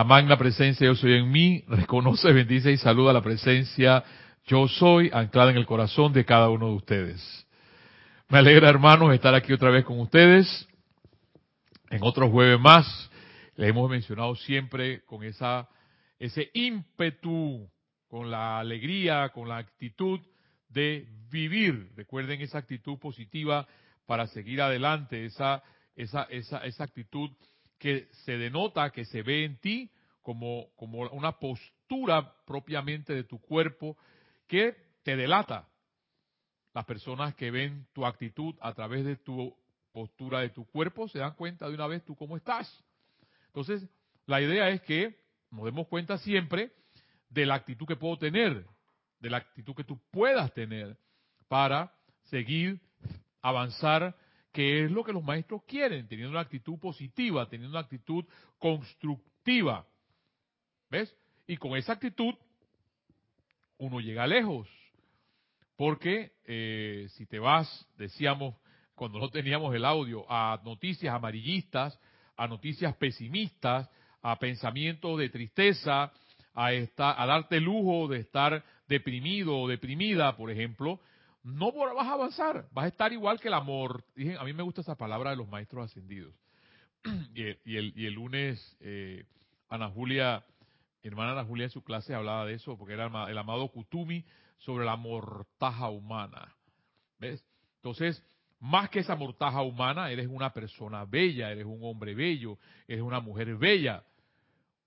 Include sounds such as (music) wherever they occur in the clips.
La magna presencia yo soy en mí, reconoce, bendice y saluda la presencia yo soy anclada en el corazón de cada uno de ustedes. Me alegra, hermanos, estar aquí otra vez con ustedes en otro jueves más. Le hemos mencionado siempre con esa ese ímpetu, con la alegría, con la actitud de vivir. Recuerden esa actitud positiva para seguir adelante, esa esa esa esa actitud que se denota, que se ve en ti como, como una postura propiamente de tu cuerpo que te delata. Las personas que ven tu actitud a través de tu postura de tu cuerpo se dan cuenta de una vez tú cómo estás. Entonces, la idea es que nos demos cuenta siempre de la actitud que puedo tener, de la actitud que tú puedas tener para seguir, avanzar que es lo que los maestros quieren, teniendo una actitud positiva, teniendo una actitud constructiva. ¿Ves? Y con esa actitud uno llega lejos. Porque eh, si te vas, decíamos cuando no teníamos el audio, a noticias amarillistas, a noticias pesimistas, a pensamientos de tristeza, a, a darte lujo de estar deprimido o deprimida, por ejemplo, no vas a avanzar, vas a estar igual que el amor. A mí me gusta esa palabra de los maestros ascendidos. (clears throat) Y el, el, lunes, eh, Ana Julia, hermana Ana Julia en su clase hablaba de eso, porque era el, amado Kutumi sobre la mortaja humana. ¿Ves? Entonces, más que esa mortaja humana, eres una persona bella, eres un hombre bello, eres una mujer bella,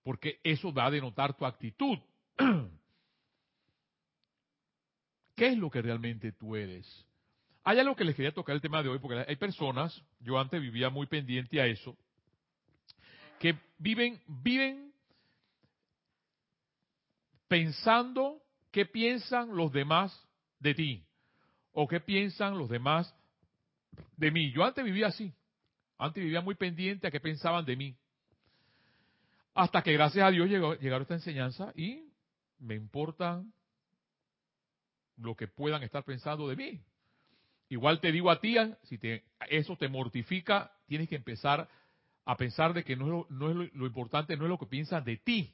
porque eso va a denotar tu actitud. (clears throat) ¿Qué es lo que realmente tú eres? Hay algo que les quería tocar el tema de hoy, porque hay personas, yo antes vivía muy pendiente a eso, que viven, viven pensando qué piensan los demás de ti, o qué piensan los demás de mí. Yo antes vivía así, antes vivía muy pendiente a qué pensaban de mí. Hasta que gracias a Dios llegó, llegaron esta enseñanza y me importan lo que puedan estar pensando de mí. Igual te digo a ti, si eso te mortifica, tienes que empezar a pensar de que no es lo, importante, no es lo que piensas de ti.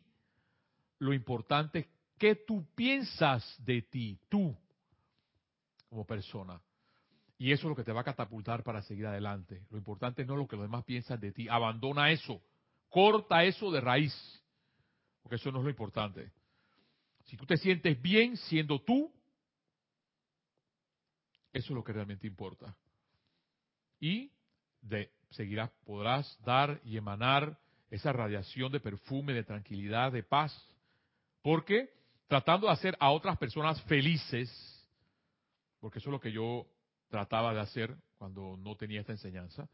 Lo importante es qué tú piensas de ti, tú, como persona. Y eso es lo que te va a catapultar para seguir adelante. Lo importante no es lo que los demás piensan de ti. Abandona eso. Corta eso de raíz. Porque eso no es lo importante. Si tú te sientes bien siendo tú, eso es lo que realmente importa. Y de, seguirás, podrás dar y emanar esa radiación de perfume, de tranquilidad, de paz. Porque tratando de hacer a otras personas felices, porque eso es lo que yo trataba de hacer cuando no tenía esta enseñanza,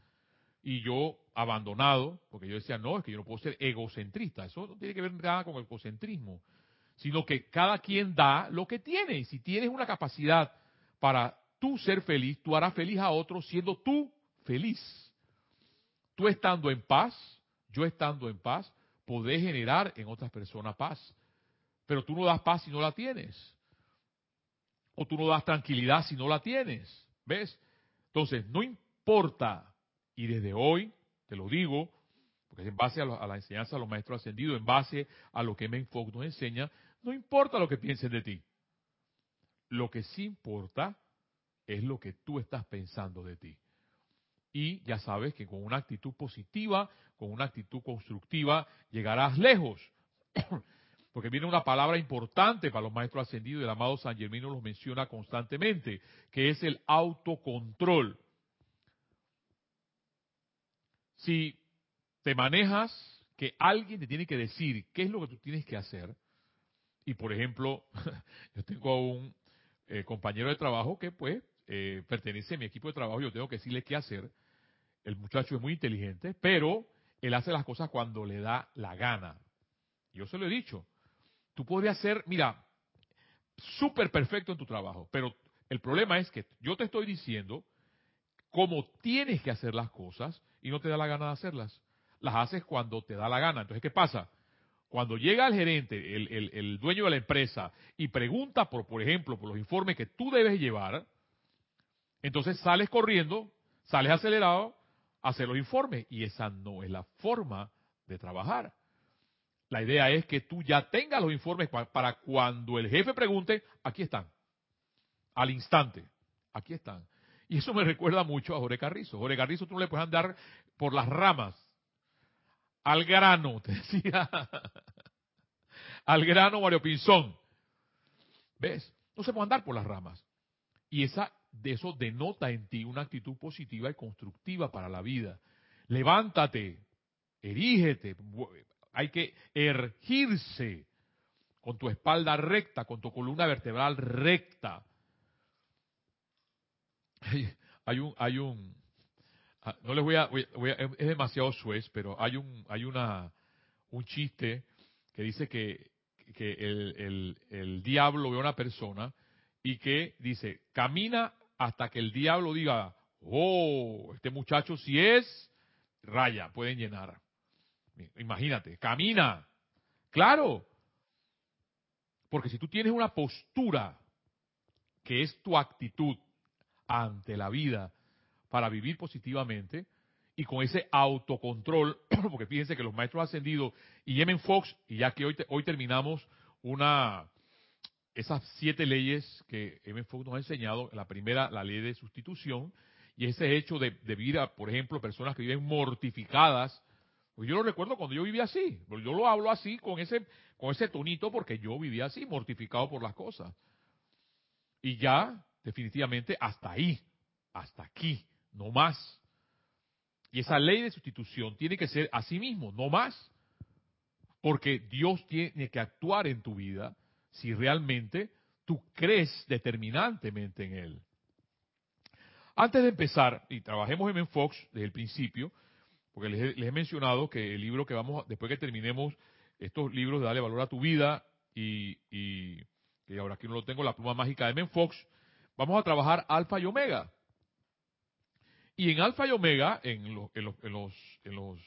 y yo abandonado, porque yo decía, no, es que yo no puedo ser egocentrista, eso no tiene que ver nada con el egocentrismo, sino que cada quien da lo que tiene, y si tienes una capacidad para tú ser feliz, tú harás feliz a otros siendo tú feliz. Tú estando en paz, yo estando en paz, podés generar en otras personas paz. Pero tú no das paz si no la tienes. O tú no das tranquilidad si no la tienes. ¿Ves? Entonces, no importa, y desde hoy, te lo digo, porque es en base a, la enseñanza de los maestros ascendidos, en base a lo que Menfoc nos enseña, no importa lo que piensen de ti. Lo que sí importa es lo que tú estás pensando de ti. Y ya sabes que con una actitud positiva, con una actitud constructiva, llegarás lejos. (coughs) Porque viene una palabra importante para los maestros ascendidos, el amado San Germino los menciona constantemente, que es el autocontrol. Si te manejas que alguien te tiene que decir qué es lo que tú tienes que hacer, y por ejemplo, (laughs) yo tengo a un eh, compañero de trabajo que pues eh, pertenece a mi equipo de trabajo, yo tengo que decirle qué hacer. El muchacho es muy inteligente, pero él hace las cosas cuando le da la gana. Yo se lo he dicho. Tú podrías ser, mira, súper perfecto en tu trabajo, pero el problema es que yo te estoy diciendo cómo tienes que hacer las cosas y no te da la gana de hacerlas. Las haces cuando te da la gana. Entonces, ¿qué pasa? Cuando llega el gerente, el, el dueño de la empresa, y pregunta, por, por ejemplo, por los informes que tú debes llevar, entonces sales corriendo, sales acelerado a hacer los informes y esa no es la forma de trabajar. La idea es que tú ya tengas los informes para cuando el jefe pregunte, aquí están. Al instante, aquí están. Y eso me (laughs) recuerda mucho a Jorge Carrizo. Jorge Carrizo tú no le puedes andar por las ramas. Al grano, (laughs) te decía. Al grano, Mario Pinzón. ¿Ves? No se puede andar por las ramas. Y esa, eso denota en ti una actitud positiva y constructiva para la vida. Levántate, erígete, hay que ergirse con tu espalda recta, con tu columna vertebral recta. Hay, un, hay un, ah, no les voy a, es demasiado suez, pero hay un, hay una, un chiste que dice que, que el, el, el diablo ve a una persona y que dice, camina hasta que el diablo diga, oh, este muchacho si es raya, pueden llenar. Imagínate, camina. Claro. Porque si tú tienes una postura que es tu actitud ante la vida para vivir positivamente y con ese autocontrol, (clears throat) porque fíjense que los maestros ascendidos y Yemen Fox, y ya que hoy, hoy terminamos una, esas siete leyes que Yemen Fox nos ha enseñado, la primera, la ley de sustitución, y ese hecho de, de vivir, por ejemplo, personas que viven mortificadas pues yo lo recuerdo cuando yo vivía así. Pues yo lo hablo así con ese, con ese tonito porque yo vivía así, mortificado por las cosas. Y ya, definitivamente, hasta ahí, hasta aquí, no más. Y esa ley de sustitución tiene que ser así mismo, no más. Porque Dios tiene que actuar en tu vida si realmente tú crees determinantemente en Él. Antes de empezar, y trabajemos en Fox desde el principio, porque les he, mencionado que el libro que vamos, después que terminemos estos libros de Dale Valor a tu Vida y, y que ahora aquí no lo tengo, la pluma mágica de Men Fox, vamos a trabajar Alfa y Omega. Y en Alfa y Omega, en, los, en, los, en, los, en los,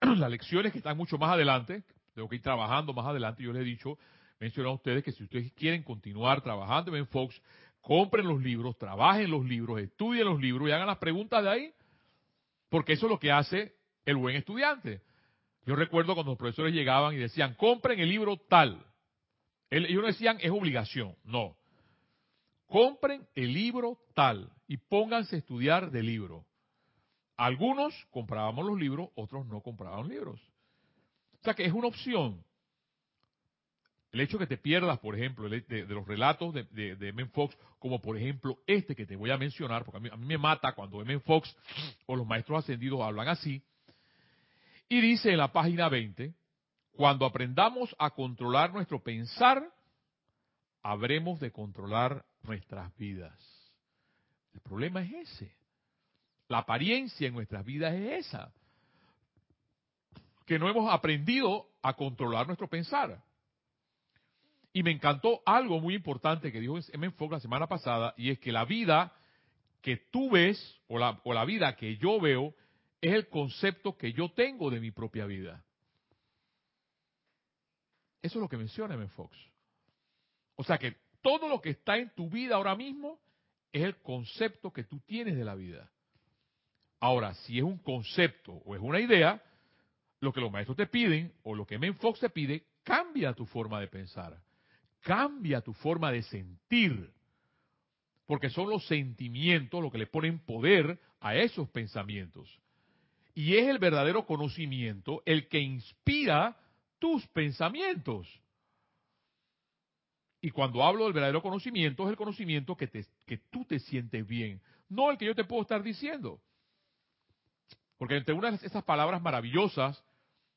(clears throat) las lecciones que están mucho más adelante, tengo que ir trabajando más adelante, yo les he dicho, mencionado a ustedes que si ustedes quieren continuar trabajando en Fox, compren los libros, trabajen los libros, estudien los libros y hagan las preguntas de ahí porque eso es lo que hace el buen estudiante. Yo recuerdo cuando los profesores llegaban y decían, compren el libro tal. Ellos no decían, es obligación. No. Compren el libro tal y pónganse a estudiar del libro. Algunos comprábamos los libros, otros no compraban libros. O sea que es una opción. El hecho que te pierdas, por ejemplo, de, los relatos de, de, M. Fox, como por ejemplo este que te voy a mencionar, porque a mí, me mata cuando M. Fox o los maestros ascendidos hablan así, y dice en la página 20, cuando aprendamos a controlar nuestro pensar, habremos de controlar nuestras vidas. El problema es ese. La apariencia en nuestras vidas es esa. Que no hemos aprendido a controlar nuestro pensar. Y me encantó algo muy importante que dijo M. Fogg la semana pasada, y es que la vida que tú ves, o la, o la vida que yo veo, es el concepto que yo tengo de mi propia vida. Eso es lo que menciona M. Fox. O sea que todo lo que está en tu vida ahora mismo es el concepto que tú tienes de la vida. Ahora, si es un concepto o es una idea, lo que los maestros te piden o lo que M. Fox te pide, cambia tu forma de pensar cambia tu forma de sentir. Porque son los sentimientos los que le ponen poder a esos pensamientos. Y es el verdadero conocimiento el que inspira tus pensamientos. Y cuando hablo del verdadero conocimiento, es el conocimiento que, te, que tú te sientes bien, no el que yo te puedo estar diciendo. Porque entre unas de esas palabras maravillosas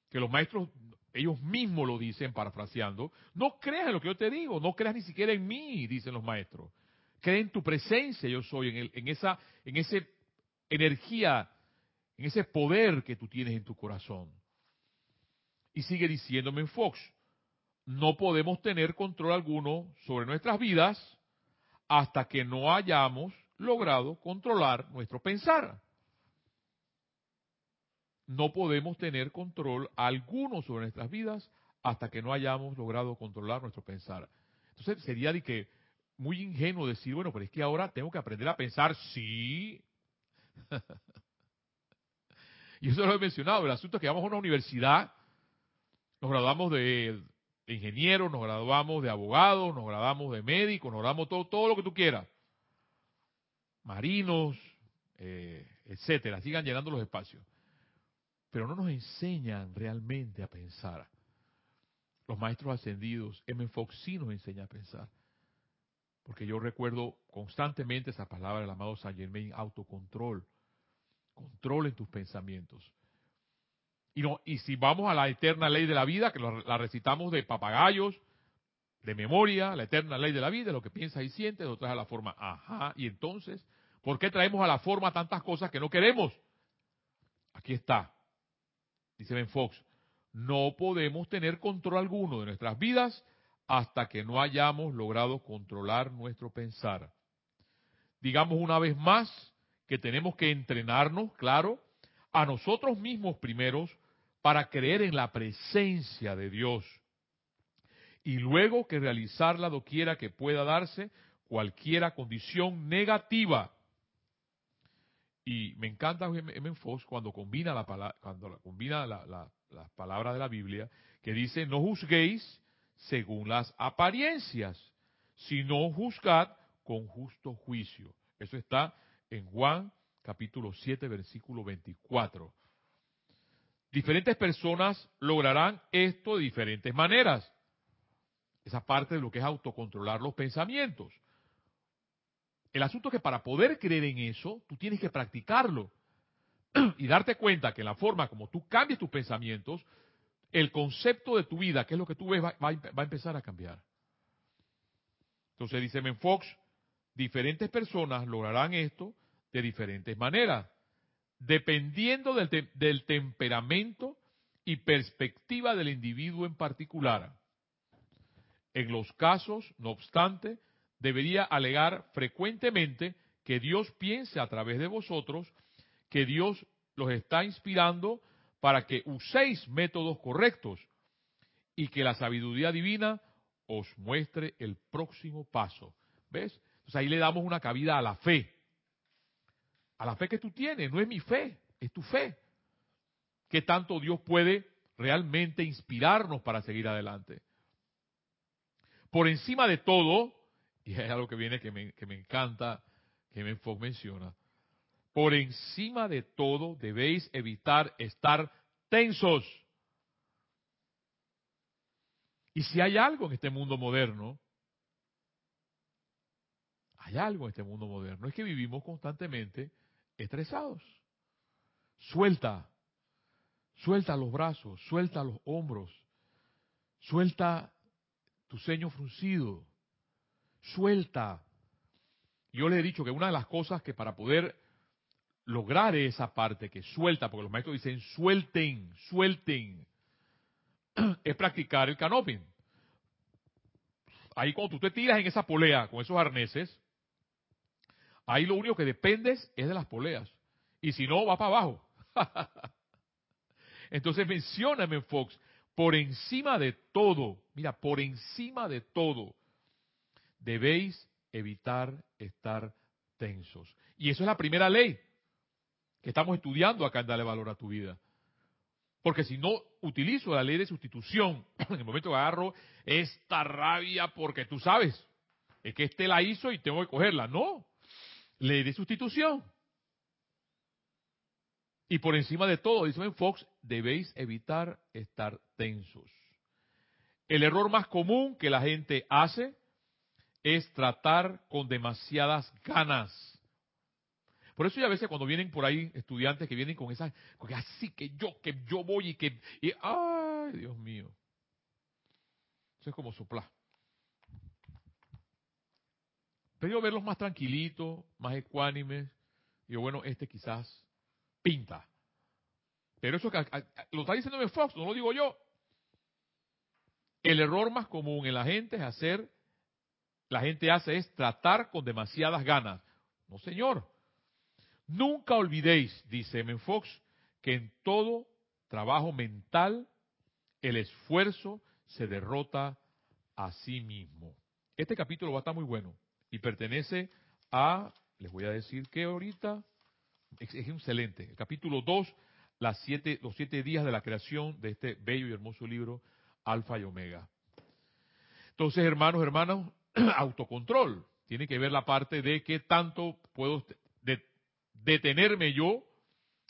que los maestros ellos mismos lo dicen parafraseando, no creas en lo que yo te digo, no creas ni siquiera en mí, dicen los maestros. Cree en tu presencia, yo soy, en, el, en esa en energía, en ese poder que tú tienes en tu corazón. Y sigue diciéndome en Fox, no podemos tener control alguno sobre nuestras vidas hasta que no hayamos logrado controlar nuestro pensar no podemos tener control alguno sobre nuestras vidas hasta que no hayamos logrado controlar nuestro pensar. Entonces sería de que muy ingenuo decir, bueno, pero es que ahora tengo que aprender a pensar, sí. (laughs) y eso lo he mencionado, el asunto es que vamos a una universidad, nos graduamos de ingenieros, nos graduamos de abogados, nos graduamos de médicos, nos graduamos todo, todo lo que tú quieras. Marinos, eh, etcétera, sigan llenando los espacios. Pero no nos enseñan realmente a pensar. Los maestros ascendidos, M. Fox sí nos enseña a pensar. Porque yo recuerdo constantemente esa palabra del amado Saint Germain, autocontrol. Controlen tus pensamientos. Y, no, y si vamos a la eterna ley de la vida, que la recitamos de papagayos, de memoria, la eterna ley de la vida, lo que piensas y sientes, lo traes a la forma, ajá, y entonces, ¿por qué traemos a la forma tantas cosas que no queremos? Aquí está, dice Ben Fox, no podemos tener control alguno de nuestras vidas hasta que no hayamos logrado controlar nuestro pensar. Digamos una vez más que tenemos que entrenarnos, claro, a nosotros mismos primeros para creer en la presencia de Dios y luego que realizarla doquiera que pueda darse cualquiera condición negativa. Y me encanta M. Fox cuando combina la cuando combina las palabras de la Biblia que dice no juzguéis según las apariencias, sino juzgad con justo juicio. Eso está en Juan capítulo 7 versículo 24. Diferentes personas lograrán esto de diferentes maneras. Esa parte de lo que es autocontrolar los pensamientos. El asunto es que para poder creer en eso, tú tienes que practicarlo (clears throat) y darte cuenta que la forma como tú cambies tus pensamientos, el concepto de tu vida, que es lo que tú ves, va, a empezar a cambiar. Entonces dice Men Fox, diferentes personas lograrán esto de diferentes maneras dependiendo del, temperamento y perspectiva del individuo en particular. En los casos, no obstante, debería alegar frecuentemente que Dios piense a través de vosotros, que Dios los está inspirando para que uséis métodos correctos y que la sabiduría divina os muestre el próximo paso. ¿Ves? Entonces ahí le damos una cabida a la fe a la fe que tú tienes. No es mi fe, es tu fe. ¿Qué tanto Dios puede realmente inspirarnos para seguir adelante? Por encima de todo, (laughs) y es algo que viene que me, que me encanta, que Menfoc menciona, por encima de todo debéis evitar estar tensos. Y si hay algo en este mundo moderno, hay algo en este mundo moderno, es que vivimos constantemente estresados. Suelta, suelta los brazos, suelta los hombros, suelta tu ceño fruncido, suelta. Yo le he dicho que una de las cosas que para poder lograr esa parte que suelta, porque los maestros dicen suelten, suelten, (clears throat) es practicar el canoping. Ahí cuando tú te tiras en esa polea con esos arneses, Ahí lo único que dependes es de las poleas. Y si no, va para abajo. (laughs) Entonces mencióname, Fox, por encima de todo, mira, por encima de todo, debéis evitar estar tensos. Y eso es la primera ley que estamos estudiando acá en Dale Valor a tu Vida. Porque si no utilizo la ley de sustitución, (clears throat) en el momento que agarro esta rabia porque tú sabes, es que este la hizo y tengo que cogerla. No, ley de sustitución. Y por encima de todo, dice Fox, debéis evitar estar tensos. El error más común que la gente hace es tratar con demasiadas ganas. Por eso ya a veces cuando vienen por ahí estudiantes que vienen con esa, que así que yo, que yo voy y que, ay Dios mío. Eso es como soplar. Pero verlos más tranquilitos, más ecuánimes. Y bueno, este quizás pinta. Pero eso que lo está diciendo Fox, no lo digo yo. El error más común en la gente es hacer, la gente hace es tratar con demasiadas ganas. No, señor. Nunca olvidéis, dice M. Fox, que en todo trabajo mental el esfuerzo se derrota a sí mismo. Este capítulo va a estar muy bueno y pertenece a, les voy a decir que ahorita, es, excelente, el capítulo 2, las siete, los siete días de la creación de este bello y hermoso libro, Alfa y Omega. Entonces, hermanos, hermanos, (clears throat) autocontrol. Tiene que ver la parte de qué tanto puedo detenerme yo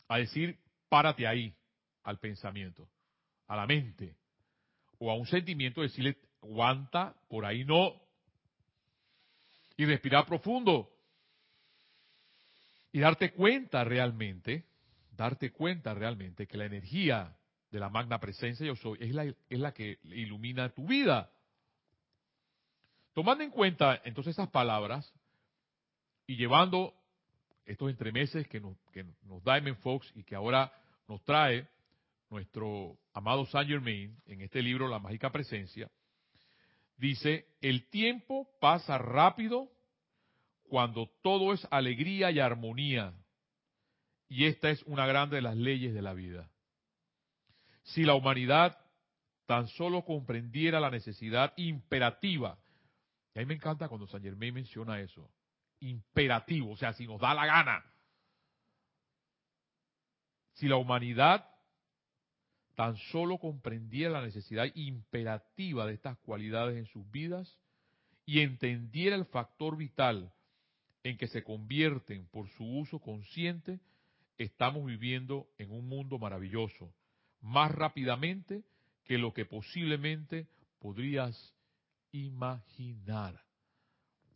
a decir, párate ahí, al pensamiento, a la mente, o a un sentimiento, decirle, aguanta, por ahí no. Y respirar profundo. Y darte cuenta realmente, darte cuenta realmente que la energía de la magna presencia yo soy es la, es la que ilumina tu vida. Tomando en cuenta entonces esas palabras y llevando estos entremeses que nos, que nos da M. Fox y que ahora nos trae nuestro amado Saint Germain en este libro La Mágica Presencia, dice, el tiempo pasa rápido cuando todo es alegría y armonía. Y esta es una grande de las leyes de la vida. Si la humanidad tan solo comprendiera la necesidad imperativa, y a mí me encanta cuando Saint Germain menciona eso, imperativo, o sea, si nos da la gana. Si la humanidad tan solo comprendiera la necesidad imperativa de estas cualidades en sus vidas y entendiera el factor vital en que se convierten por su uso consciente, estamos viviendo en un mundo maravilloso, más rápidamente que lo que posiblemente podrías imaginar.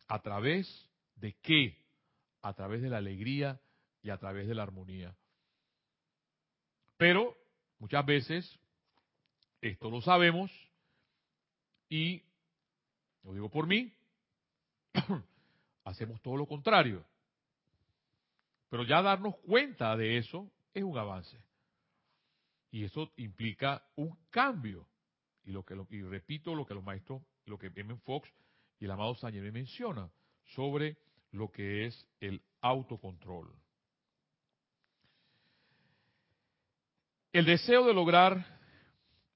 ¿A través de qué? A través de la alegría y a través de la armonía. Pero muchas veces esto lo sabemos y, lo digo por mí, (coughs) hacemos todo lo contrario. Pero ya darnos cuenta de eso es un avance. Y eso implica un cambio. Y lo que y repito lo que los maestros, lo que M. Fox y el amado Sánchez me mencionan sobre lo que es el autocontrol. El deseo de lograr,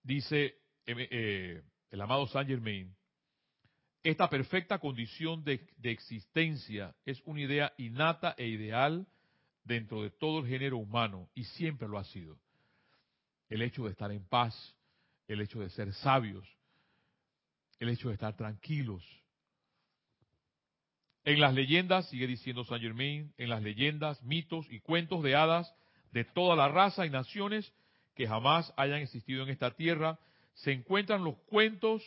dice eh, el amado Saint Germain, esta perfecta condición de, existencia es una idea innata e ideal dentro de todo el género humano y siempre lo ha sido. El hecho de estar en paz, el hecho de ser sabios, el hecho de estar tranquilos. En las leyendas, sigue diciendo Saint Germain, en las leyendas, mitos y cuentos de hadas de toda la raza y naciones que jamás hayan existido en esta tierra, se encuentran los cuentos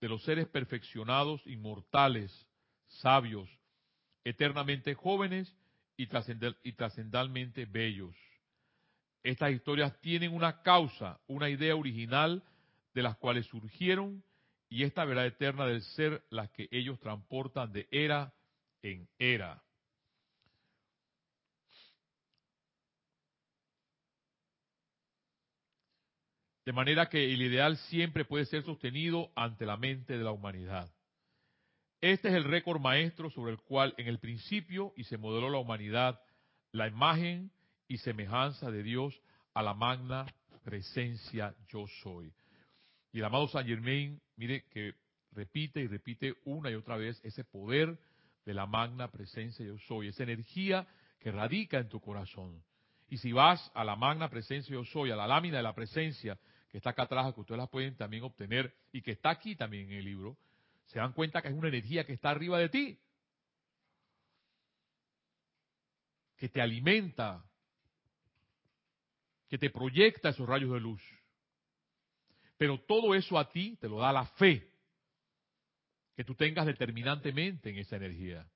de los seres perfeccionados, inmortales, sabios, eternamente jóvenes y trascendalmente bellos. Estas historias tienen una causa, una idea original de las cuales surgieron y esta verdad eterna del ser las que ellos transportan de era en era. De manera que el ideal siempre puede ser sostenido ante la mente de la humanidad. Este es el récord maestro sobre el cual en el principio y se modeló la humanidad, la imagen y semejanza de Dios a la magna presencia yo soy. Y el amado Saint Germain, mire que repite y repite una y otra vez ese poder de la magna presencia yo soy, esa energía que radica en tu corazón. Y si vas a la magna presencia yo soy, a la lámina de la presencia que está acá atrás, que ustedes la pueden también obtener y que está aquí también en el libro, se dan cuenta que es una energía que está arriba de ti, que te alimenta, que te proyecta esos rayos de luz. Pero todo eso a ti te lo da la fe, que tú tengas determinantemente en esa energía.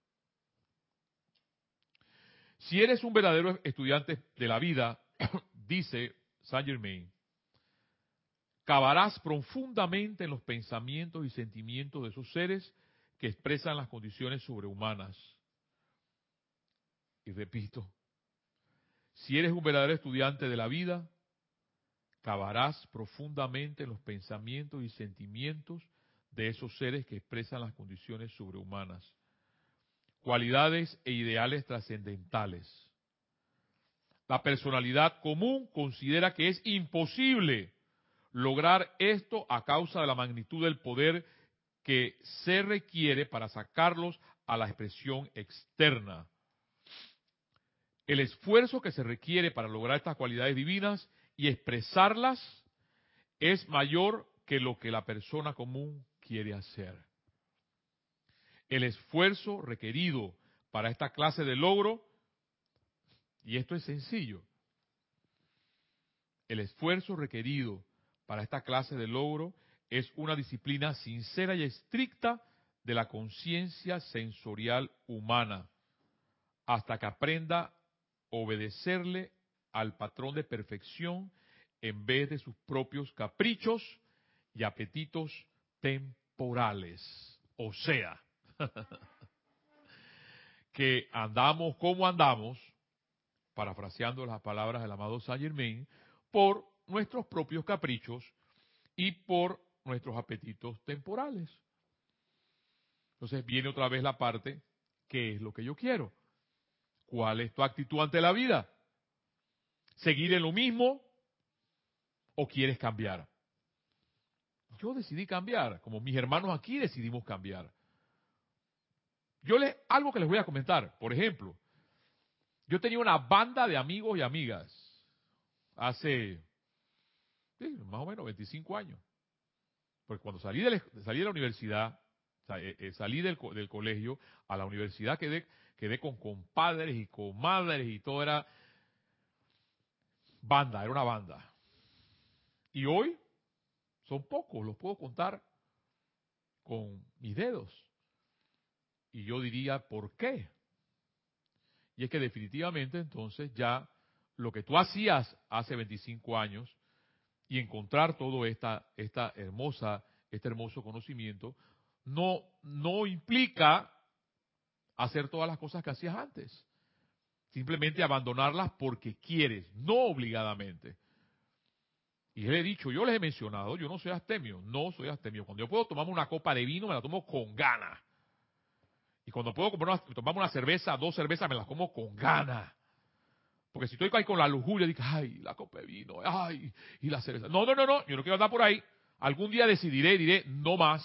Si eres un verdadero estudiante de la vida, (coughs) dice Saint Germain, cavarás profundamente en los pensamientos y sentimientos de esos seres que expresan las condiciones sobrehumanas. Y repito, si eres un verdadero estudiante de la vida, cavarás profundamente en los pensamientos y sentimientos de esos seres que expresan las condiciones sobrehumanas, cualidades e ideales trascendentales. La personalidad común considera que es imposible lograr esto a causa de la magnitud del poder que se requiere para sacarlos a la expresión externa. el esfuerzo que se requiere para lograr estas cualidades divinas y expresarlas es mayor que lo que la persona común quiere hacer. El esfuerzo requerido para esta clase de logro, y esto es sencillo, el esfuerzo requerido para esta clase de logro es una disciplina sincera y estricta de la conciencia sensorial humana, hasta que aprenda a obedecerle al patrón de perfección en vez de sus propios caprichos y apetitos temporales. O sea, (laughs) que andamos como andamos, parafraseando las palabras del amado Saint Germain, por nuestros propios caprichos y por nuestros apetitos temporales. Entonces viene otra vez la parte, ¿qué es lo que yo quiero? ¿Cuál es tu actitud ante la vida? ¿Seguir en lo mismo o quieres cambiar? Yo decidí cambiar, como mis hermanos aquí decidimos cambiar. Yo le algo que les voy a comentar, por ejemplo, yo tenía una banda de amigos y amigas hace más o menos 25 años. Porque cuando salí de la, salí de la universidad, eh, eh, salí del, del, colegio a la universidad, quedé, quedé con compadres y comadres y todo era banda, era una banda. Y hoy son pocos, los puedo contar con mis dedos. Y yo diría, ¿por qué? Y es que definitivamente entonces ya lo que tú hacías hace 25 años y encontrar todo esta, esta hermosa, este hermoso conocimiento, no, no implica hacer todas las cosas que hacías antes. Simplemente abandonarlas porque quieres, no obligadamente. Y les he dicho, yo les he mencionado, yo no soy astemio, no soy astemio. Cuando yo puedo tomarme una copa de vino, me la tomo con ganas. Y cuando puedo tomarme una cerveza, dos cervezas, me las como con ganas. Porque si estoy ahí con la lujuria, digo, ay, la copa de vino, ay, y la cerveza. No, no, no, no, yo no quiero andar por ahí. Algún día decidiré, diré, no más.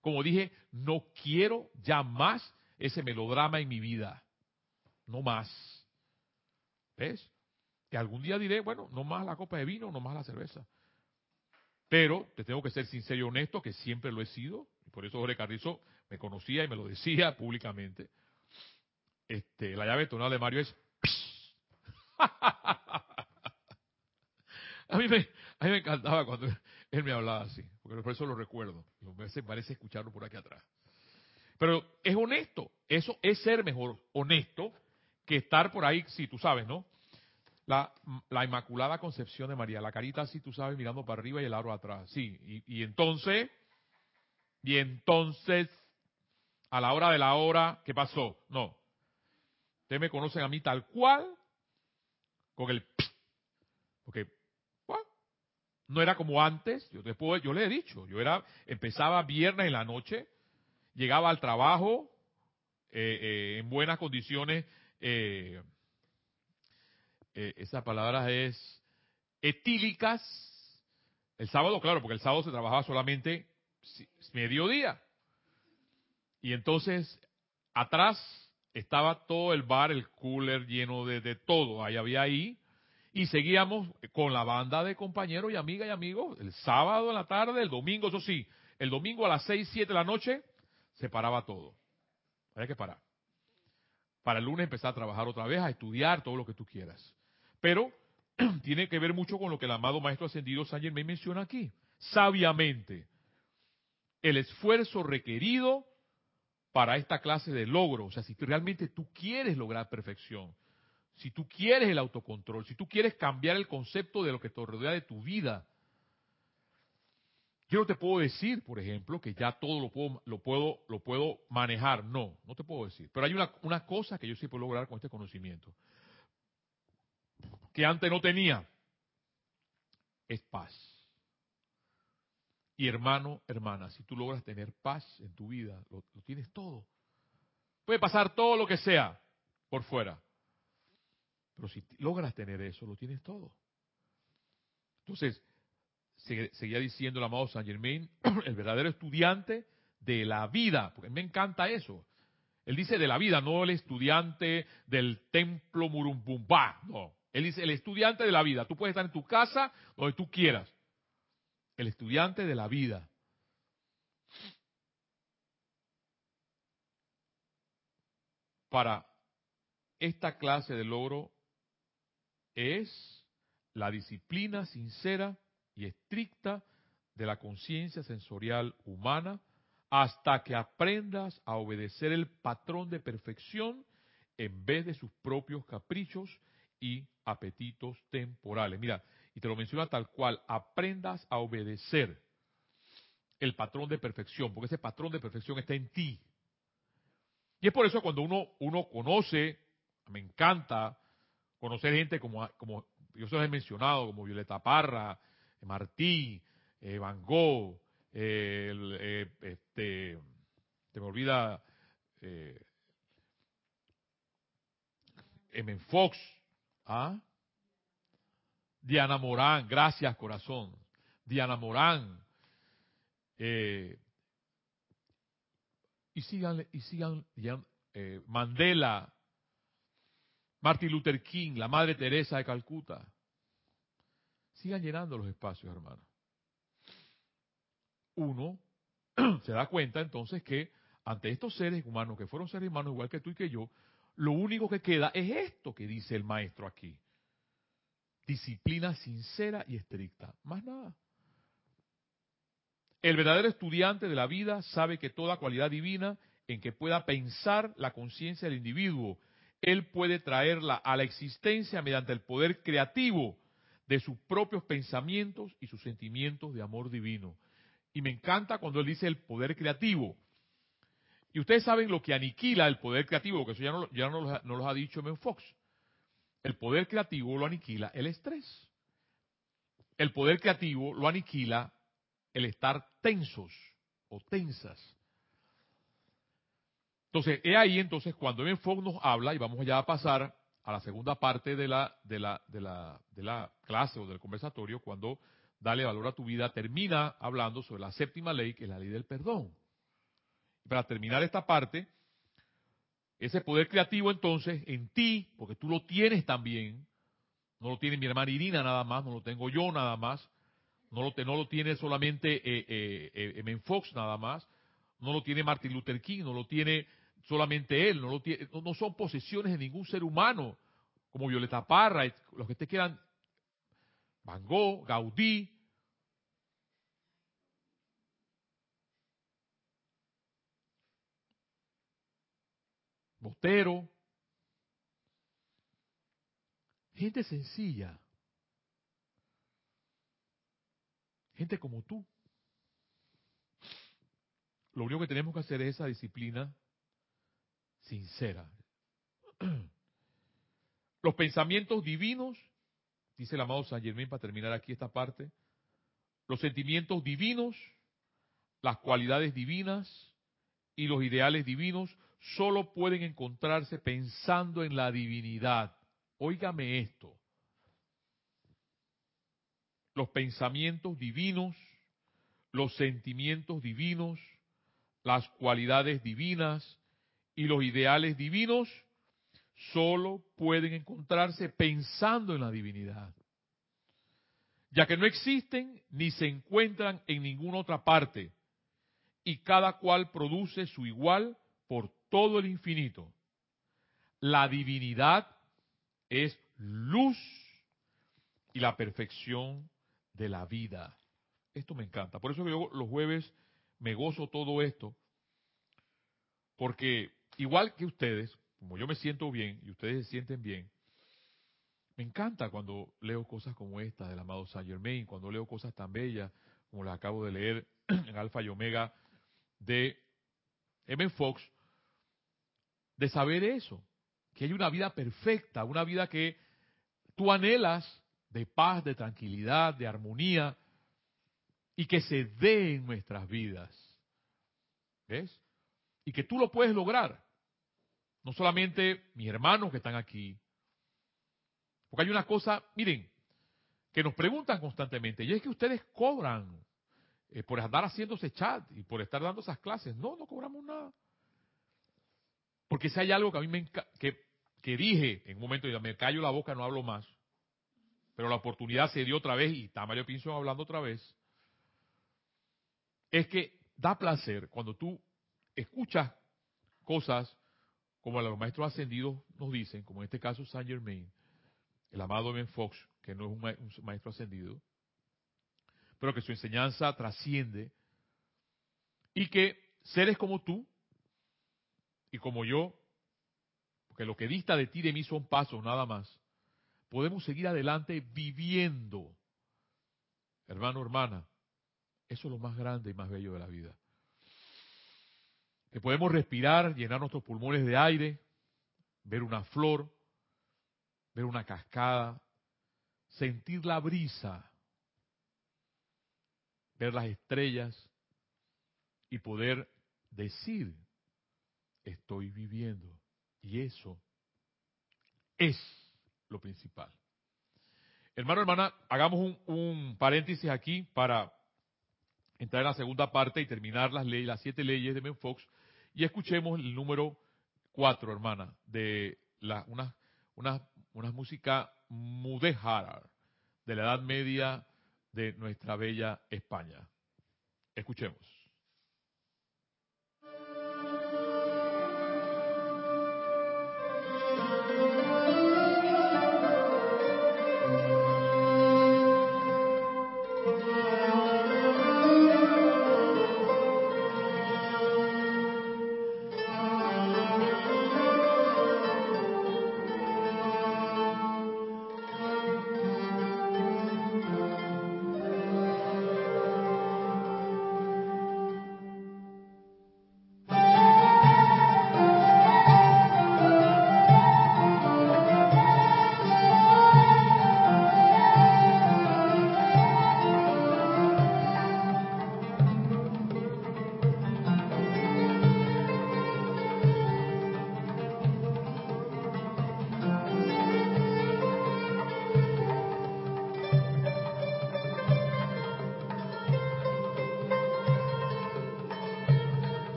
Como dije, no quiero ya más ese melodrama en mi vida. No más. ¿Ves? Que algún día diré, bueno, no más la copa de vino, no más la cerveza. Pero te tengo que ser sincero y honesto, que siempre lo he sido, y por eso Jorge Carrizo me conocía y me lo decía (laughs) públicamente. Este, la llave tonal de Mario es (laughs) a, mí me, a mí me encantaba cuando él me hablaba así, porque por eso lo recuerdo. Me parece, parece escucharlo por aquí atrás. Pero es honesto, eso es ser mejor honesto que estar por ahí, sí, tú sabes, ¿no? La, la Inmaculada Concepción de María, la carita así, tú sabes, mirando para arriba y el aro atrás, sí. Y, y entonces, y entonces, a la hora de la hora, ¿qué pasó? No. Ustedes me conocen a mí tal cual, con el porque no era como antes, yo después yo le he dicho, yo era empezaba viernes en la noche, llegaba al trabajo eh, eh, en buenas condiciones, eh, esa palabra es etílicas. El sábado, claro, porque el sábado se trabajaba solamente mediodía. Y entonces, atrás estaba todo el bar, el cooler lleno de, de todo, ahí había ahí, y seguíamos con la banda de compañeros y amigas y amigos, el sábado en la tarde, el domingo, eso sí, el domingo a las seis, siete de la noche, se paraba todo. Había que parar. Para el lunes empezar a trabajar otra vez, a estudiar, todo lo que tú quieras. Pero (clears throat) tiene que ver mucho con lo que el amado Maestro Ascendido San Germain menciona aquí. Sabiamente, el esfuerzo requerido para esta clase de logro. O sea, si realmente tú quieres lograr perfección, si tú quieres el autocontrol, si tú quieres cambiar el concepto de lo que te rodea de tu vida, yo no te puedo decir, por ejemplo, que ya todo lo puedo, lo puedo, lo puedo manejar. No, no te puedo decir. Pero hay una, una cosa que yo sí puedo lograr con este conocimiento, que antes no tenía, es paz. Y hermano, hermana, si tú logras tener paz en tu vida, lo, tienes todo. Puede pasar todo lo que sea por fuera. Pero si logras tener eso, lo tienes todo. Entonces, seguía diciendo el amado Saint Germain, (clears throat) el verdadero estudiante de la vida, porque me encanta eso. Él dice de la vida, no el estudiante del templo Murumbumba, no. Él dice el estudiante de la vida. Tú puedes estar en tu casa, donde tú quieras. El estudiante de la vida. Para esta clase de logro es la disciplina sincera y estricta de la conciencia sensorial humana hasta que aprendas a obedecer el patrón de perfección en vez de sus propios caprichos y apetitos temporales. Mira, y te lo menciona tal cual, aprendas a obedecer el patrón de perfección, porque ese patrón de perfección está en ti. Y es por eso cuando uno, uno conoce, me encanta conocer gente como, como yo se los he mencionado, como Violeta Parra, Martí, eh, Van Gogh, eh, este, te me olvida, eh, M. Fox, ¿ah? Diana Morán, gracias corazón, Diana Morán, eh, y sigan, y sigan, eh, Mandela, Martin Luther King, la Madre Teresa de Calcuta. Sigan llenando los espacios, hermano. Uno (clears throat) se da cuenta entonces que ante estos seres humanos, que fueron seres humanos igual que tú y que yo, lo único que queda es esto que dice el maestro aquí. Disciplina sincera y estricta. Más nada. El verdadero estudiante de la vida sabe que toda cualidad divina en que pueda pensar la conciencia del individuo, él puede traerla a la existencia mediante el poder creativo de sus propios pensamientos y sus sentimientos de amor divino. Y me encanta cuando él dice el poder creativo. Y ustedes saben lo que aniquila el poder creativo, porque eso ya no, ya no, lo ha dicho Men Fox. El poder creativo lo aniquila el estrés. El poder creativo lo aniquila el estar tensos o tensas. Entonces, he ahí entonces cuando Ben Fogg nos habla, y vamos ya a pasar a la segunda parte de la, de la, de la, de la clase o del conversatorio, cuando Dale valor a tu vida, termina hablando sobre la séptima ley, que es la ley del perdón. Y para terminar esta parte, ese poder creativo entonces en ti, porque tú lo tienes también, no lo tiene mi hermana Irina nada más, no lo tengo yo nada más, no lo, no lo tiene solamente eh, eh, eh Fox nada más, no lo tiene Martin Luther King, no lo tiene solamente él, no, lo tiene, no, son posesiones de ningún ser humano, como Violeta Parra, los que te quieran, Van Gogh, Gaudí, Botero, gente sencilla, gente como tú. Lo único que tenemos que hacer es esa disciplina sincera. (clears throat) Los pensamientos divinos, dice el amado San Germán para terminar aquí esta parte, los sentimientos divinos, las cualidades divinas y los ideales divinos solo pueden encontrarse pensando en la divinidad. Óigame esto. Los pensamientos divinos, los sentimientos divinos, las cualidades divinas y los ideales divinos solo pueden encontrarse pensando en la divinidad, ya que no existen ni se encuentran en ninguna otra parte, y cada cual produce su igual por todo el infinito. La divinidad es luz y la perfección de la vida. Esto me encanta. Por eso yo los jueves me gozo todo esto, porque igual que ustedes, como yo me siento bien y ustedes se sienten bien, me encanta cuando leo cosas como esta del amado Saint Germain, cuando leo cosas tan bellas como las acabo de leer (clears throat) en Alfa y Omega de M. Fox, de saber eso, que hay una vida perfecta, una vida que tú anhelas de paz, de tranquilidad, de armonía, y que se dé en nuestras vidas. ¿Ves? Y que tú lo puedes lograr. No solamente mis hermanos que están aquí. Porque hay una cosa, miren, que nos preguntan constantemente, y es que ustedes cobran eh, por andar haciendo ese chat y por estar dando esas clases. No, no cobramos nada. Porque si hay algo que a mí me que, que dije en un momento, y me callo la boca, no hablo más, pero la oportunidad se dio otra vez y está Mario hablando otra vez, es que da placer cuando tú escuchas cosas como los maestros ascendidos nos dicen, como en este caso Saint Germain, el amado Ben Fox, que no es un maestro ascendido, pero que su enseñanza trasciende y que seres como tú y como yo, porque lo que dista de ti de mí son pasos nada más, podemos seguir adelante viviendo. Hermano, hermana, eso es lo más grande y más bello de la vida. Que podemos respirar, llenar nuestros pulmones de aire, ver una flor, ver una cascada, sentir la brisa, ver las estrellas y poder decir, estoy viviendo. Y eso es lo principal. Hermano, hermana, hagamos un, un paréntesis aquí para entrar en la segunda parte y terminar las leyes, las siete leyes de Menfox y escuchemos el número cuatro, hermana, de la, una, una, una música mudéjar de la Edad Media de nuestra bella España. Escuchemos.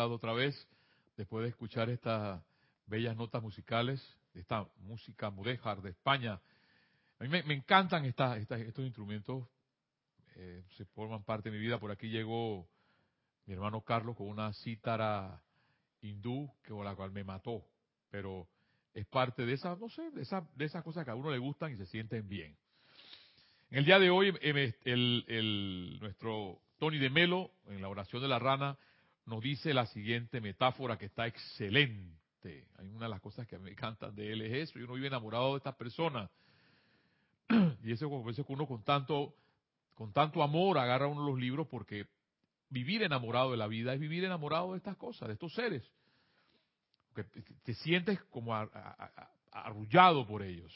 Otra vez después de escuchar estas bellas notas musicales, esta música mudéjar de España. A mí me, encantan estas, estos instrumentos, eh, se forman parte de mi vida. Por aquí llegó mi hermano Carlos con una cítara hindú que con la cual me mató, pero es parte de esas, no sé, de esas, de esas cosas que a uno le gustan y se sienten bien. En el día de hoy, el, el, nuestro Tony de Melo, en la oración de la rana, nos dice la siguiente metáfora que está excelente. Hay una de las cosas que me encantan de él es eso, y uno vive enamorado de estas personas. (clears throat) Y eso, como que uno con tanto, con tanto amor agarra uno los libros porque vivir enamorado de la vida es vivir enamorado de estas cosas, de estos seres. Que te sientes como arrullado por ellos.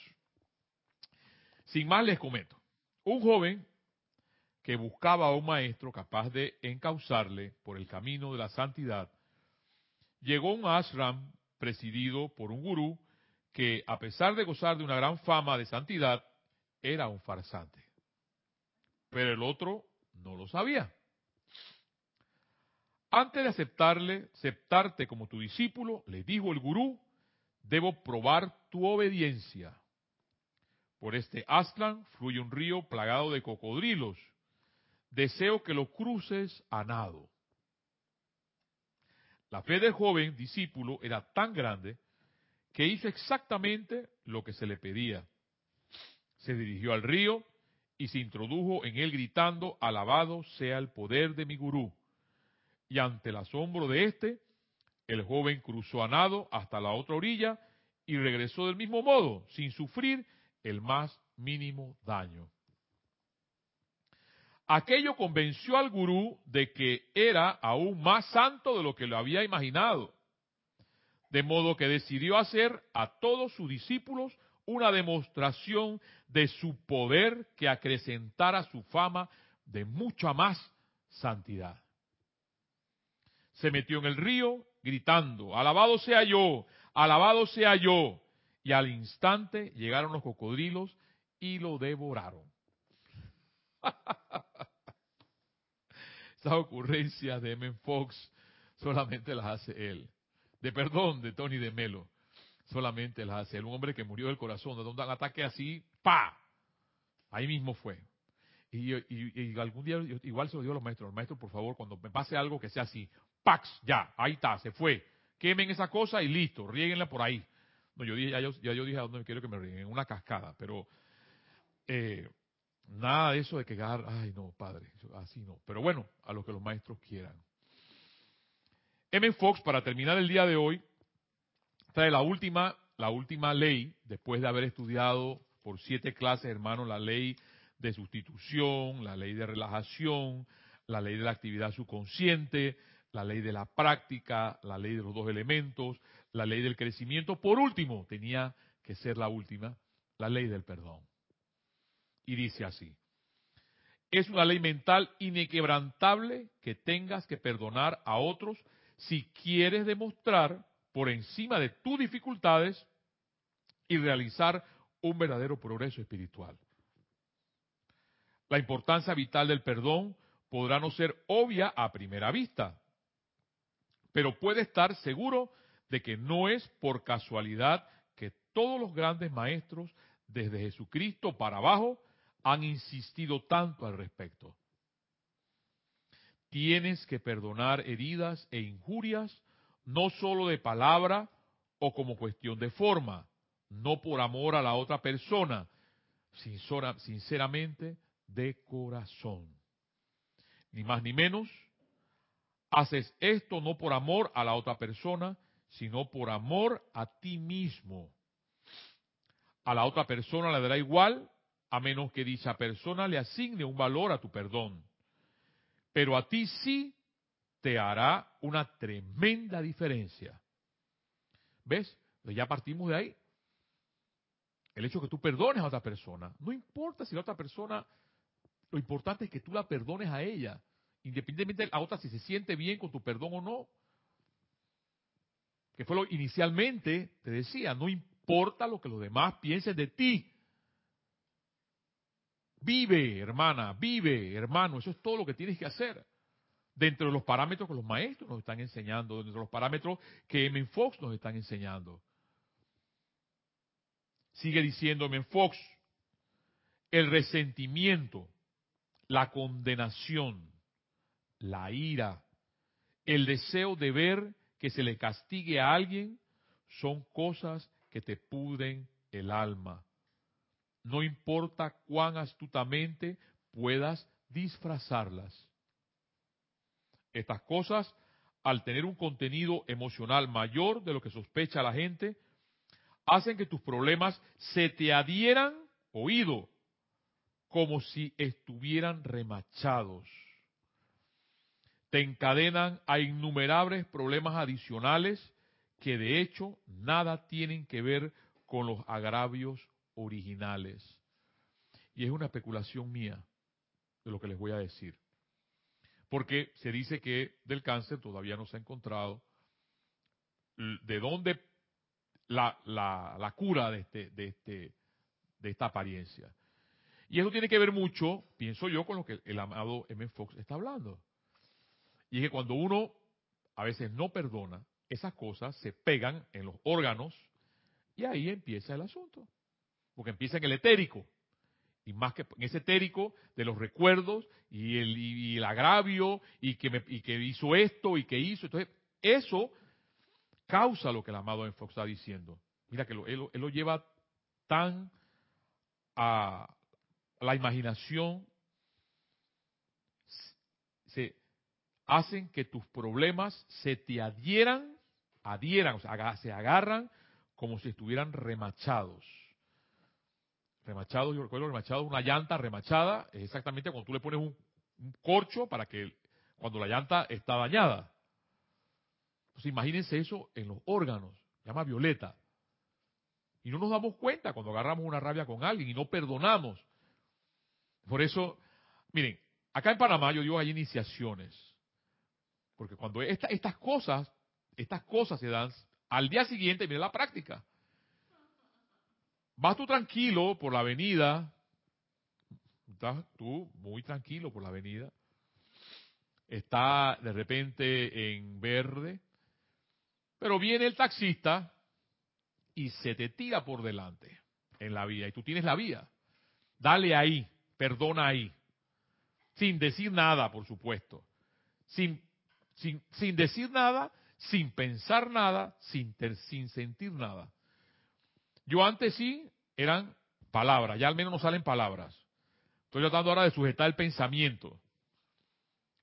Sin más les comento. Un joven que buscaba a un maestro capaz de encauzarle por el camino de la santidad, llegó un ashram presidido por un gurú que, a pesar de gozar de una gran fama de santidad, era un farsante. Pero el otro no lo sabía. Antes de aceptarle, aceptarte como tu discípulo, le dijo el gurú, debo probar tu obediencia. Por este Aslan fluye un río plagado de cocodrilos. Deseo que lo cruces a nado. La fe del joven discípulo era tan grande que hizo exactamente lo que se le pedía. Se dirigió al río y se introdujo en él gritando, alabado sea el poder de mi gurú y ante el asombro de éste, el joven cruzó a nado hasta la otra orilla y regresó del mismo modo, sin sufrir el más mínimo daño. Aquello convenció al gurú de que era aún más santo de lo que lo había imaginado, de modo que decidió hacer a todos sus discípulos una demostración de su poder que acrecentara su fama de mucha más santidad se metió en el río gritando, alabado sea yo, alabado sea yo. Y al instante llegaron los cocodrilos y lo devoraron. (laughs) Ocurrencias de M. Fox solamente las hace él. De perdón, de Tony de Melo. Solamente las hace él. Un hombre que murió del corazón, de donde un ataque así, ¡pa! Ahí mismo fue. Y, algún día igual se lo digo a los maestros, maestros, por favor, cuando me pase algo que sea así, Pax, ya, ahí está, se fue. Quemen esa cosa y listo, rieguenla por ahí. No, yo dije, ya yo, ya yo dije a dónde quiero que me rieguen, en una cascada, pero eh, nada de eso de que, ay no, padre, así no. Pero bueno, a lo que los maestros quieran. M. Fox, para terminar el día de hoy, trae la última, la última ley, después de haber estudiado por siete clases, hermano, la ley de sustitución, la ley de relajación, la ley de la actividad subconsciente, la ley de la práctica, la ley de los dos elementos, la ley del crecimiento. Por último, tenía que ser la última, la ley del perdón. Y dice así, es una ley mental inquebrantable que tengas que perdonar a otros si quieres demostrar por encima de tus dificultades y realizar un verdadero progreso espiritual. La importancia vital del perdón podrá no ser obvia a primera vista, pero puede estar seguro de que no es por casualidad que todos los grandes maestros, desde Jesucristo para abajo, han insistido tanto al respecto. Tienes que perdonar heridas e injurias, no solo de palabra o como cuestión de forma, no por amor a la otra persona, sinceramente de corazón. Ni más ni menos, Haces esto no por amor a la otra persona, sino por amor a ti mismo. A la otra persona le dará igual, a menos que dicha persona le asigne un valor a tu perdón. Pero a ti sí te hará una tremenda diferencia. ¿Ves? Ya partimos de ahí. El hecho de que tú perdones a otra persona. No importa si la otra persona, lo importante es que tú la perdones a ella independientemente de la otra si se siente bien con tu perdón o no. Que fue lo inicialmente te decía, no importa lo que los demás piensen de ti. Vive, hermana, vive, hermano, eso es todo lo que tienes que hacer. dentro de los parámetros que los maestros nos están enseñando, dentro de los parámetros que M. Fox nos están enseñando. Sigue diciendo M. Fox, el resentimiento, la condenación, la ira, el deseo de ver que se le castigue a alguien son cosas que te pudren el alma. No importa cuán astutamente puedas disfrazarlas. Estas cosas, al tener un contenido emocional mayor de lo que sospecha la gente, hacen que tus problemas se te adhieran, oído, como si estuvieran remachados. Te encadenan a innumerables problemas adicionales que de hecho nada tienen que ver con los agravios originales. Y es una especulación mía de lo que les voy a decir. Porque se dice que del cáncer todavía no se ha encontrado de dónde la, la, cura de, este, de, este, de esta apariencia. Y eso tiene que ver mucho, pienso yo, con lo que el amado M. Fox está hablando. Y es que cuando uno a veces no perdona, esas cosas se pegan en los órganos y ahí empieza el asunto. Porque empieza en el etérico. Y más que en ese etérico de los recuerdos y el, agravio y que, me, y que hizo esto y que hizo. Entonces, eso causa lo que el amado Fox está diciendo. Mira que él, lo lleva tan a la imaginación, se hacen que tus problemas se te adhieran, adhieran, se agarran como si estuvieran remachados. Remachados, yo recuerdo remachado, una llanta remachada, es exactamente cuando tú le pones un, un corcho para que cuando la llanta está dañada. Entonces imagínense eso en los órganos, llama violeta. Y no nos damos cuenta cuando agarramos una rabia con alguien y no perdonamos. Por eso, miren, acá en Panamá yo digo hay iniciaciones. Porque cuando estas cosas, estas cosas se dan, al día siguiente viene la práctica. Vas tú tranquilo por la avenida, estás tú muy tranquilo por la avenida, está de repente en verde, pero viene el taxista y se te tira por delante en la vía. Y tú tienes la vía. Dale ahí, perdona ahí. Sin decir nada, por supuesto. Sin, sin, sin decir nada, sin pensar nada, sin, sin sentir nada. Yo antes sí eran palabras, ya al menos no salen palabras. Estoy tratando ahora de sujetar el pensamiento.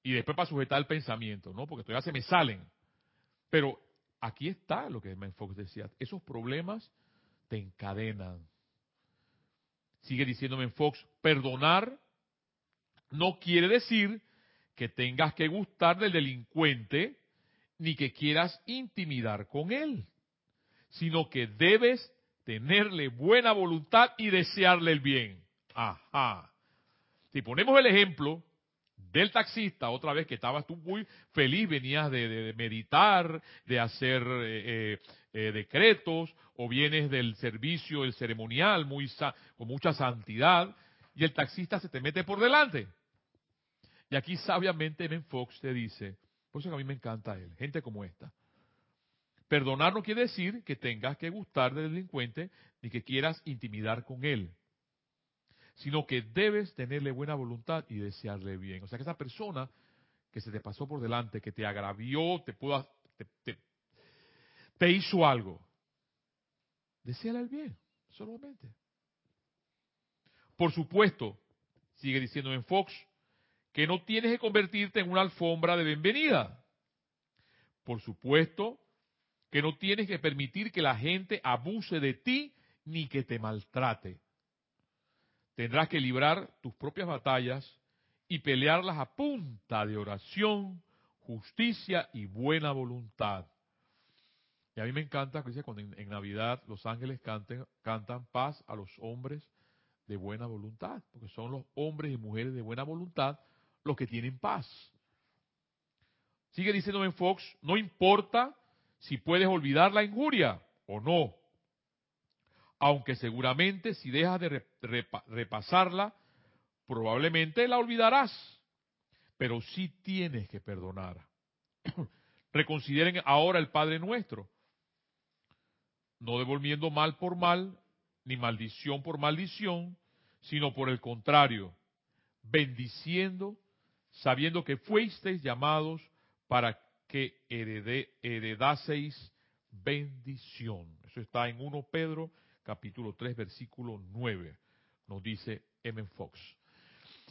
Y después para sujetar el pensamiento, ¿no? Porque todavía se me salen. Pero Aquí está lo que Fox decía. Esos problemas te encadenan. Sigue diciéndome Fox, perdonar no quiere decir que tengas que gustar del delincuente ni que quieras intimidar con él, sino que debes tenerle buena voluntad y desearle el bien. Ajá. Si ponemos el ejemplo del taxista, otra vez que estabas tú muy feliz, venías de, meditar, de hacer eh, eh, eh, decretos, o vienes del servicio, del ceremonial, muy con mucha santidad, y el taxista se te mete por delante. Y aquí sabiamente Ben Fox te dice, por eso que a mí me encanta él, gente como esta. Perdonar no quiere decir que tengas que gustar del delincuente ni que quieras intimidar con él sino que debes tenerle buena voluntad y desearle bien. O sea que esa persona que se te pasó por delante, que te agravió, te pudo, te, hizo algo, deseale el bien, solamente. Por supuesto, sigue diciendo en Fox, que no tienes que convertirte en una alfombra de bienvenida. Por supuesto, que no tienes que permitir que la gente abuse de ti ni que te maltrate. Tendrás que librar tus propias batallas y pelearlas a punta de oración, justicia y buena voluntad. Y a mí me encanta que cuando en, Navidad los ángeles canten, cantan paz a los hombres de buena voluntad, porque son los hombres y mujeres de buena voluntad los que tienen paz. Sigue diciéndome Fox, no importa si puedes olvidar la injuria o no aunque seguramente si dejas de repasarla, probablemente la olvidarás. pero sí tienes que perdonar. (clears throat) Reconsideren ahora el Padre nuestro, no devolviendo mal por mal, ni maldición por maldición, sino por el contrario, bendiciendo, sabiendo que fuisteis llamados para que heredaseis bendición. Eso está en 1 Pedro capítulo 3 versículo 9, nos dice M. Fox.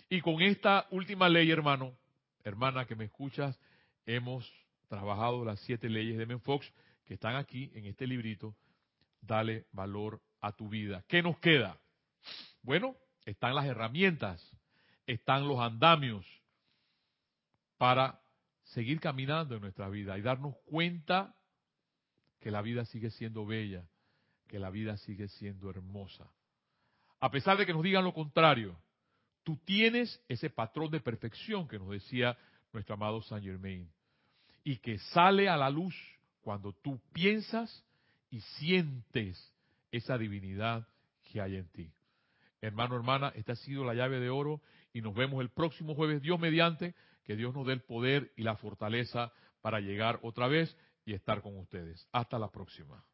Y con esta última ley, hermano, hermana que me escuchas, hemos trabajado las siete leyes de M. Fox que están aquí en este librito. Dale valor a tu vida. ¿Qué nos queda? Bueno, están las herramientas, están los andamios para seguir caminando en nuestra vida y darnos cuenta que la vida sigue siendo bella, que la vida sigue siendo hermosa. A pesar de que nos digan lo contrario, tú tienes ese patrón de perfección que nos decía nuestro amado Saint Germain y que sale a la luz cuando tú piensas y sientes esa divinidad que hay en ti. Hermano, hermana, esta ha sido la llave de oro y nos vemos el próximo jueves, Dios mediante, que Dios nos dé el poder y la fortaleza para llegar otra vez y estar con ustedes. Hasta la próxima.